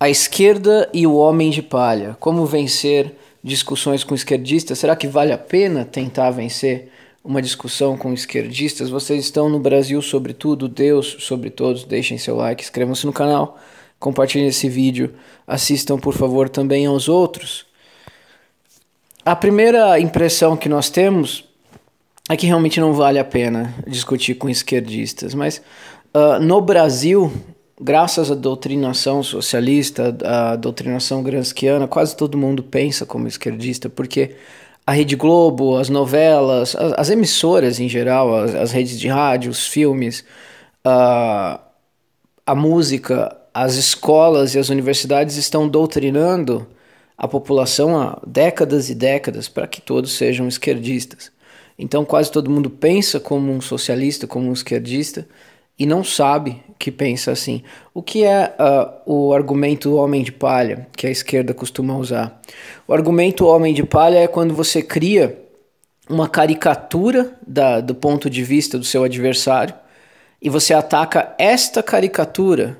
A esquerda e o homem de palha. Como vencer discussões com esquerdistas? Será que vale a pena tentar vencer uma discussão com esquerdistas? Vocês estão no Brasil sobre tudo, Deus sobre todos. Deixem seu like, inscrevam-se no canal, compartilhem esse vídeo, assistam por favor também aos outros. A primeira impressão que nós temos é que realmente não vale a pena discutir com esquerdistas, mas uh, no Brasil graças à doutrinação socialista, à doutrinação gramsciana, quase todo mundo pensa como esquerdista, porque a Rede Globo, as novelas, as, as emissoras em geral, as, as, redes de rádio, os filmes, a, a música, as escolas e as universidades estão doutrinando a população há décadas e décadas para que todos sejam esquerdistas. Então quase todo mundo pensa como um socialista, como um esquerdista, e não sabe que pensa assim. O que é uh, o argumento homem de palha que a esquerda costuma usar? O argumento homem de palha é quando você cria uma caricatura da, do ponto de vista do seu adversário e você ataca esta caricatura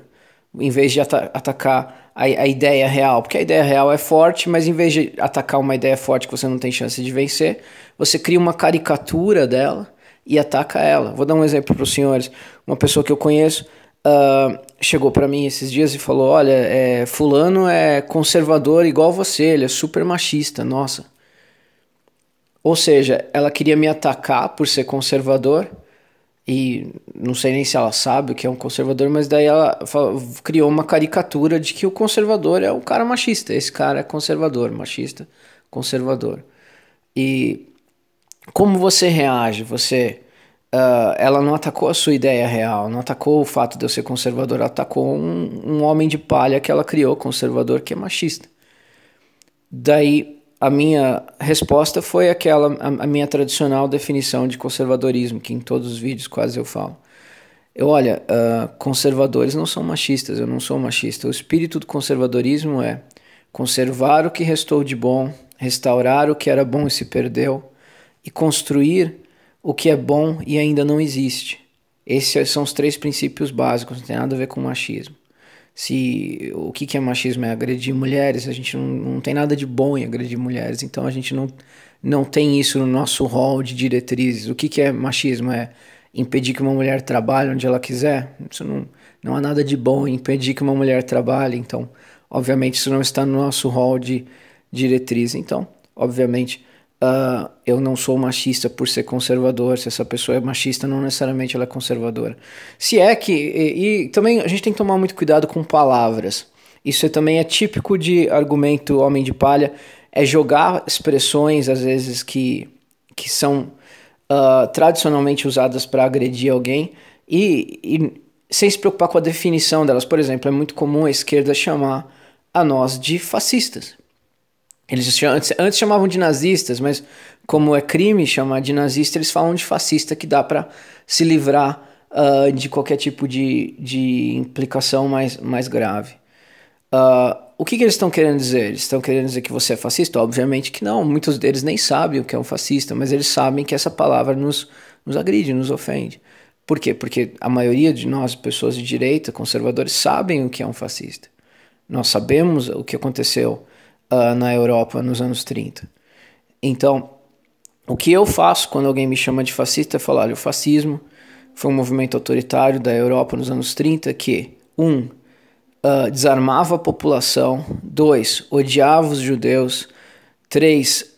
em vez de ata atacar a, a ideia real, porque a ideia real é forte, mas em vez de atacar uma ideia forte que você não tem chance de vencer, você cria uma caricatura dela e ataca ela. Vou dar um exemplo para os senhores. Uma pessoa que eu conheço uh, chegou para mim esses dias e falou: Olha, é, Fulano é conservador igual você, ele é super machista, nossa. Ou seja, ela queria me atacar por ser conservador e não sei nem se ela sabe o que é um conservador, mas daí ela falou, criou uma caricatura de que o conservador é um cara machista. Esse cara é conservador, machista, conservador. E como você reage? Você, uh, ela não atacou a sua ideia real, não atacou o fato de eu ser conservador, ela atacou um, um homem de palha que ela criou, conservador, que é machista. Daí a minha resposta foi aquela, a, a minha tradicional definição de conservadorismo, que em todos os vídeos quase eu falo. Eu, olha, uh, conservadores não são machistas, eu não sou machista. O espírito do conservadorismo é conservar o que restou de bom, restaurar o que era bom e se perdeu, e construir o que é bom e ainda não existe. Esses são os três princípios básicos, não tem nada a ver com machismo. Se o que, é machismo é agredir mulheres, a gente não, não tem nada de bom em agredir mulheres, então a gente não, não tem isso no nosso rol de diretrizes. O que, que é machismo? É impedir que uma mulher trabalhe onde ela quiser? Isso não, não há nada de bom em impedir que uma mulher trabalhe, então, obviamente, isso não está no nosso rol de diretriz. Então, obviamente, Uh, eu não sou machista por ser conservador. Se essa pessoa é machista, não necessariamente ela é conservadora. Se é que. E, e também a gente tem que tomar muito cuidado com palavras. Isso também é típico de argumento homem de palha. É jogar expressões, às vezes, que, que são uh, tradicionalmente usadas para agredir alguém e, e sem se preocupar com a definição delas. Por exemplo, é muito comum a esquerda chamar a nós de fascistas. Eles antes, antes chamavam de nazistas, mas como é crime chamar de nazista, eles falam de fascista, que dá para se livrar uh, de qualquer tipo de, de implicação mais, mais grave. Uh, o que, que eles estão querendo dizer? Eles estão querendo dizer que você é fascista? Obviamente que não. Muitos deles nem sabem o que é um fascista, mas eles sabem que essa palavra nos, nos agride, nos ofende. Por quê? Porque a maioria de nós, pessoas de direita, conservadores, sabem o que é um fascista. Nós sabemos o que aconteceu uh, na Europa nos anos 30. Então, o que eu faço quando alguém me chama de fascista é falar: olha, o fascismo foi um movimento autoritário da Europa nos anos 30 que, um, uh, desarmava a população, dois, odiava os judeus, três,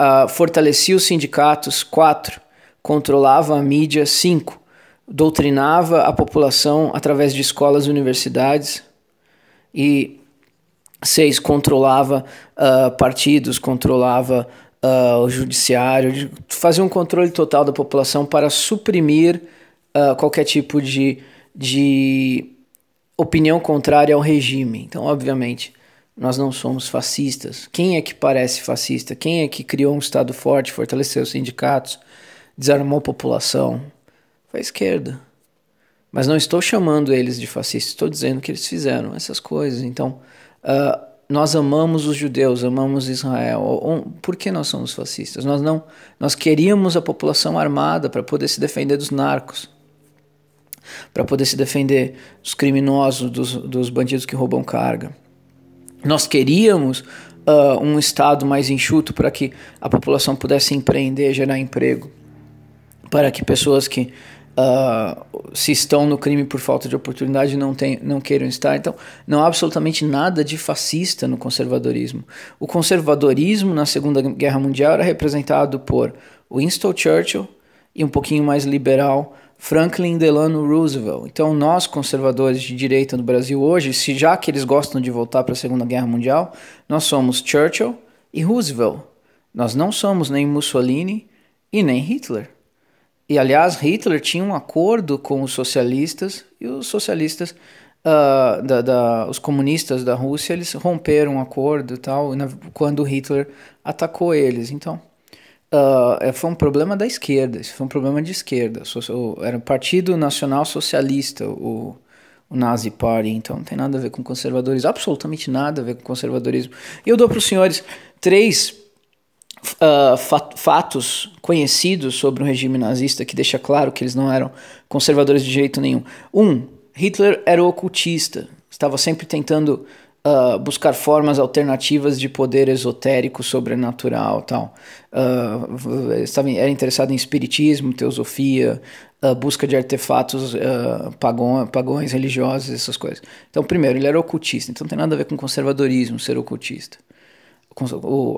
uh, fortalecia os sindicatos, quatro, controlava a mídia, cinco, doutrinava a população através de escolas e universidades e seis controlava uh, partidos, controlava uh, o judiciário, fazia um controle total da população para suprimir uh, qualquer tipo de, de opinião contrária ao regime. Então, obviamente, nós não somos fascistas. Quem é que parece fascista? Quem é que criou um Estado forte, fortaleceu os sindicatos, desarmou a população? Foi a esquerda. Mas não estou chamando eles de fascistas, estou dizendo que eles fizeram essas coisas. Então, Uh, nós amamos os judeus, amamos Israel. Por que nós somos fascistas? Nós não, nós queríamos a população armada para poder se defender dos narcos. para poder se defender dos criminosos, dos, dos bandidos que roubam carga. Nós queríamos uh, um Estado mais enxuto para que a população pudesse empreender, gerar emprego, para que pessoas que uh, se estão no crime por falta de oportunidade não, tem, não queiram estar. Então, não há absolutamente nada de fascista no conservadorismo. O conservadorismo na Segunda Guerra Mundial era representado por Winston Churchill e um pouquinho mais liberal Franklin Delano Roosevelt. Então, nós conservadores de direita no Brasil hoje, se já que eles gostam de voltar para a Segunda Guerra Mundial, nós somos Churchill e Roosevelt. Nós não somos nem Mussolini e nem Hitler. E aliás, Hitler tinha um acordo com os socialistas e os socialistas, uh, da, da, os comunistas da Rússia, eles romperam o um acordo tal quando Hitler atacou eles. Então, uh, foi um problema da esquerda, isso foi um problema de esquerda. Era o Partido Nacional Socialista, o, o Nazi Party, então não tem nada a ver com conservadorismo, absolutamente nada a ver com conservadorismo. Eu dou para os senhores três uh, fatos conhecidos sobre o regime nazista que deixa claro que eles não eram conservadores de jeito nenhum. Um, Hitler era ocultista, estava sempre tentando uh, buscar formas alternativas de poder esotérico, sobrenatural, tal. Uh, estava, era interessado em espiritismo, teosofia, uh, busca de artefatos pagões, pagões religiosos, essas coisas. Então, primeiro, ele era ocultista, então não tem nada a ver com conservadorismo ser ocultista.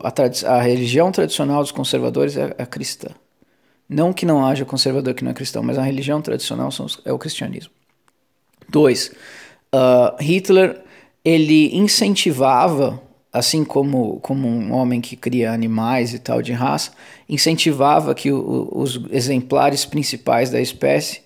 A, a, religião tradicional dos conservadores é, é cristã. Não que não haja conservador que não é cristão, mas a religião tradicional são, é o cristianismo. Dois, uh, Hitler ele incentivava, assim como, como um homem que cria animais e tal de raça, incentivava que o, os exemplares principais da espécie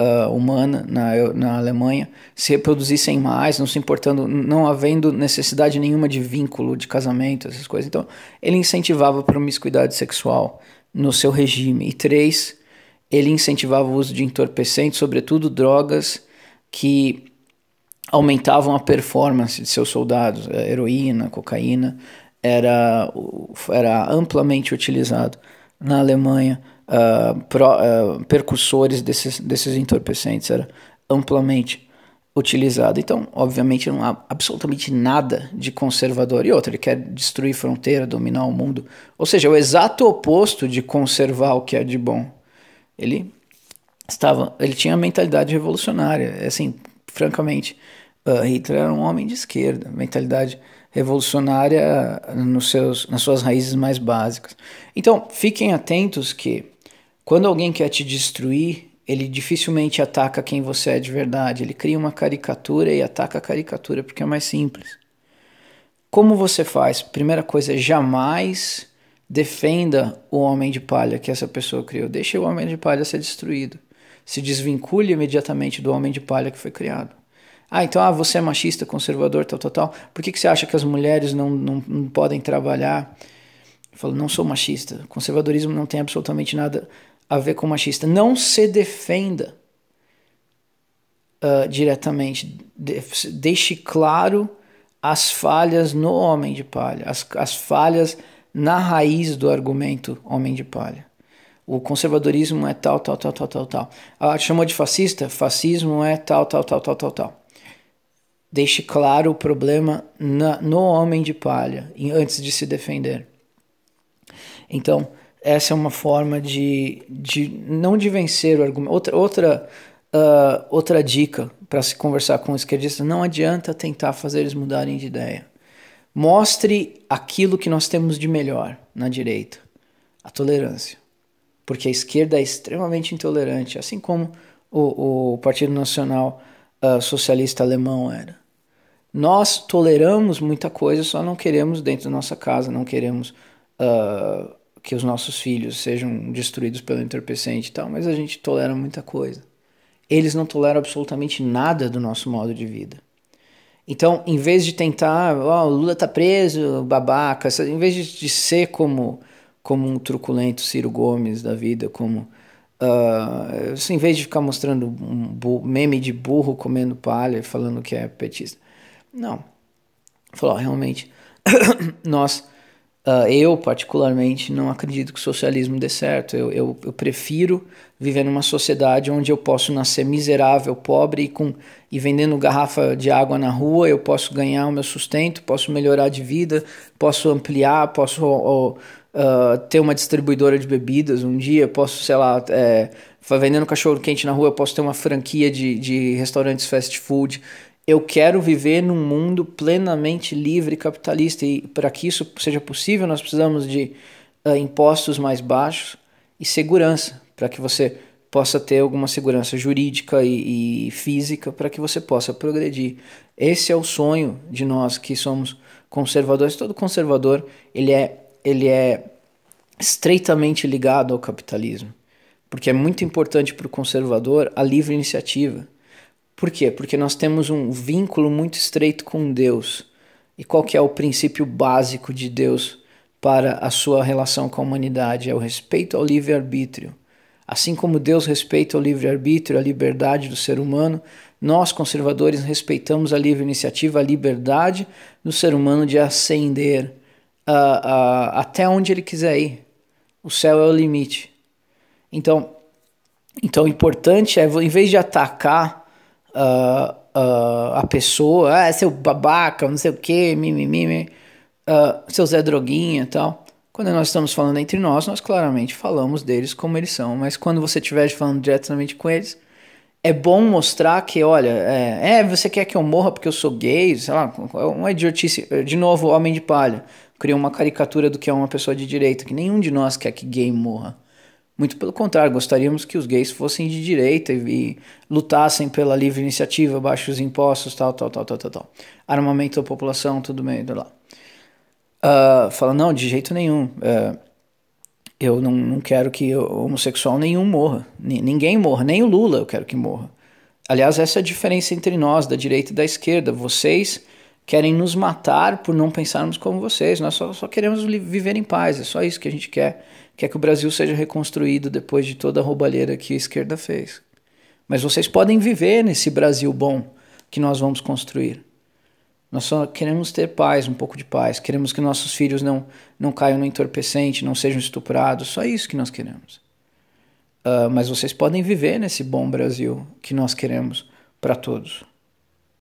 uh, humana na, na Alemanha se reproduzissem mais, não se importando, não havendo necessidade nenhuma de vínculo, de casamento, essas coisas. Então, ele incentivava a promiscuidade sexual no seu regime. E três, ele incentivava o uso de entorpecentes, sobretudo drogas que aumentavam a performance de seus soldados. A heroína, cocaína era, era amplamente utilizado na Alemanha. Uh, pro, uh, percussores desses, desses entorpecentes era amplamente utilizado. Então, obviamente, não há absolutamente nada de conservador. E outra, ele quer destruir fronteira, dominar o mundo. Ou seja, o exato oposto de conservar o que é de bom. Ele estava, ele tinha a mentalidade revolucionária. Assim, francamente, uh, Hitler era um homem de esquerda, mentalidade revolucionária nos seus, nas suas raízes mais básicas. Então, fiquem atentos que quando alguém quer te destruir, ele dificilmente ataca quem você é de verdade. Ele cria uma caricatura e ataca a caricatura porque é mais simples. Como você faz? Primeira coisa, jamais defenda o homem de palha que essa pessoa criou. Deixe o homem de palha ser destruído. Se desvincule imediatamente do homem de palha que foi criado. Ah, então ah, você é machista, conservador, tal, tal, tal. Por que, que você acha que as mulheres não, não, não podem trabalhar? Eu falo, não sou machista. Conservadorismo não tem absolutamente nada a ver com machista. Não se defenda uh, diretamente. De, deixe claro as falhas no homem de palha, as, as falhas na raiz do argumento homem de palha. O conservadorismo é tal, tal, tal, tal, tal, tal. Ah, chamou de fascista? Fascismo é tal, tal, tal, tal, tal, tal deixe claro o problema na, no homem de palha antes de se defender. Então, essa é uma forma de, de não de vencer o argumento. Outra, outra, uh, outra dica para se conversar com esquerdistas: não adianta tentar fazer eles mudarem de ideia. Mostre aquilo que nós temos de melhor na direita: a tolerância. Porque a esquerda é extremamente intolerante, assim como o, o Partido Nacional uh, Socialista Alemão era. Nós toleramos muita coisa, só não queremos dentro da nossa casa, não queremos uh, que os nossos filhos sejam destruídos pelo entorpecente e tal, mas a gente tolera muita coisa. Eles não toleram absolutamente nada do nosso modo de vida. Então, em vez de tentar, oh, o Lula tá preso, babaca, em vez de ser como, como um truculento Ciro Gomes da vida, como Uh, assim, em vez de ficar mostrando um meme de burro comendo palha falando que é petista, não. Falou, realmente, nós Uh, eu, particularmente, não acredito que o socialismo dê certo. Eu, eu, eu, prefiro viver numa sociedade onde eu posso nascer miserável, pobre e, com, e vendendo garrafa de água na rua, eu posso ganhar o meu sustento, posso melhorar de vida, posso ampliar, posso uh, ter uma distribuidora de bebidas um dia, posso, sei lá, é, vendendo cachorro quente na rua, eu posso ter uma franquia de, de restaurantes fast food eu quero viver num mundo plenamente livre e capitalista e para que isso seja possível nós precisamos de uh, impostos mais baixos e segurança para que você possa ter alguma segurança jurídica e, e física para que você possa progredir. Esse é o sonho de nós que somos conservadores. Todo conservador ele é ele é estreitamente ligado ao capitalismo, porque é muito importante para o conservador a livre iniciativa por quê? Porque nós temos um vínculo muito estreito com Deus. E qual que é o princípio básico de Deus para a sua relação com a humanidade? É o respeito ao livre-arbítrio. Assim como Deus respeita o livre-arbítrio, a liberdade do ser humano, nós, conservadores, respeitamos a livre iniciativa, a liberdade do ser humano de ascender uh, uh, até onde ele quiser ir. O céu é o limite. Então, então o importante é, em vez de atacar uh, uh, a pessoa, ah, seu babaca, não sei o que, mimimi, uh, seu Zé Droguinha e tal. Quando nós estamos falando entre nós, nós claramente falamos deles como eles são, mas quando você estiver falando diretamente com eles, é bom mostrar que, olha, é, é, você quer que eu morra porque eu sou gay, sei lá, uma idiotice. De novo, Homem de Palha criou uma caricatura do que é uma pessoa de direita, que nenhum de nós quer que gay morra. Muito pelo contrário, gostaríamos que os gays fossem de direita e, e lutassem pela livre iniciativa, baixos impostos, tal, tal, tal, tal, tal, tal. Armamento da população, tudo bem, lá. Uh, fala, não, de jeito nenhum. Uh, eu não, não quero que homossexual nenhum morra. N ninguém morra, nem o Lula eu quero que morra. Aliás, essa é a diferença entre nós, da direita e da esquerda. Vocês querem nos matar por não pensarmos como vocês. Nós só, só queremos viver em paz, é só isso que a gente quer quer que o Brasil seja reconstruído depois de toda a roubalheira que a esquerda fez. Mas vocês podem viver nesse Brasil bom que nós vamos construir. Nós só queremos ter paz, um pouco de paz. Queremos que nossos filhos não, não caiam no entorpecente, não sejam estuprados. Só isso que nós queremos. Uh, mas vocês podem viver nesse bom Brasil que nós queremos para todos.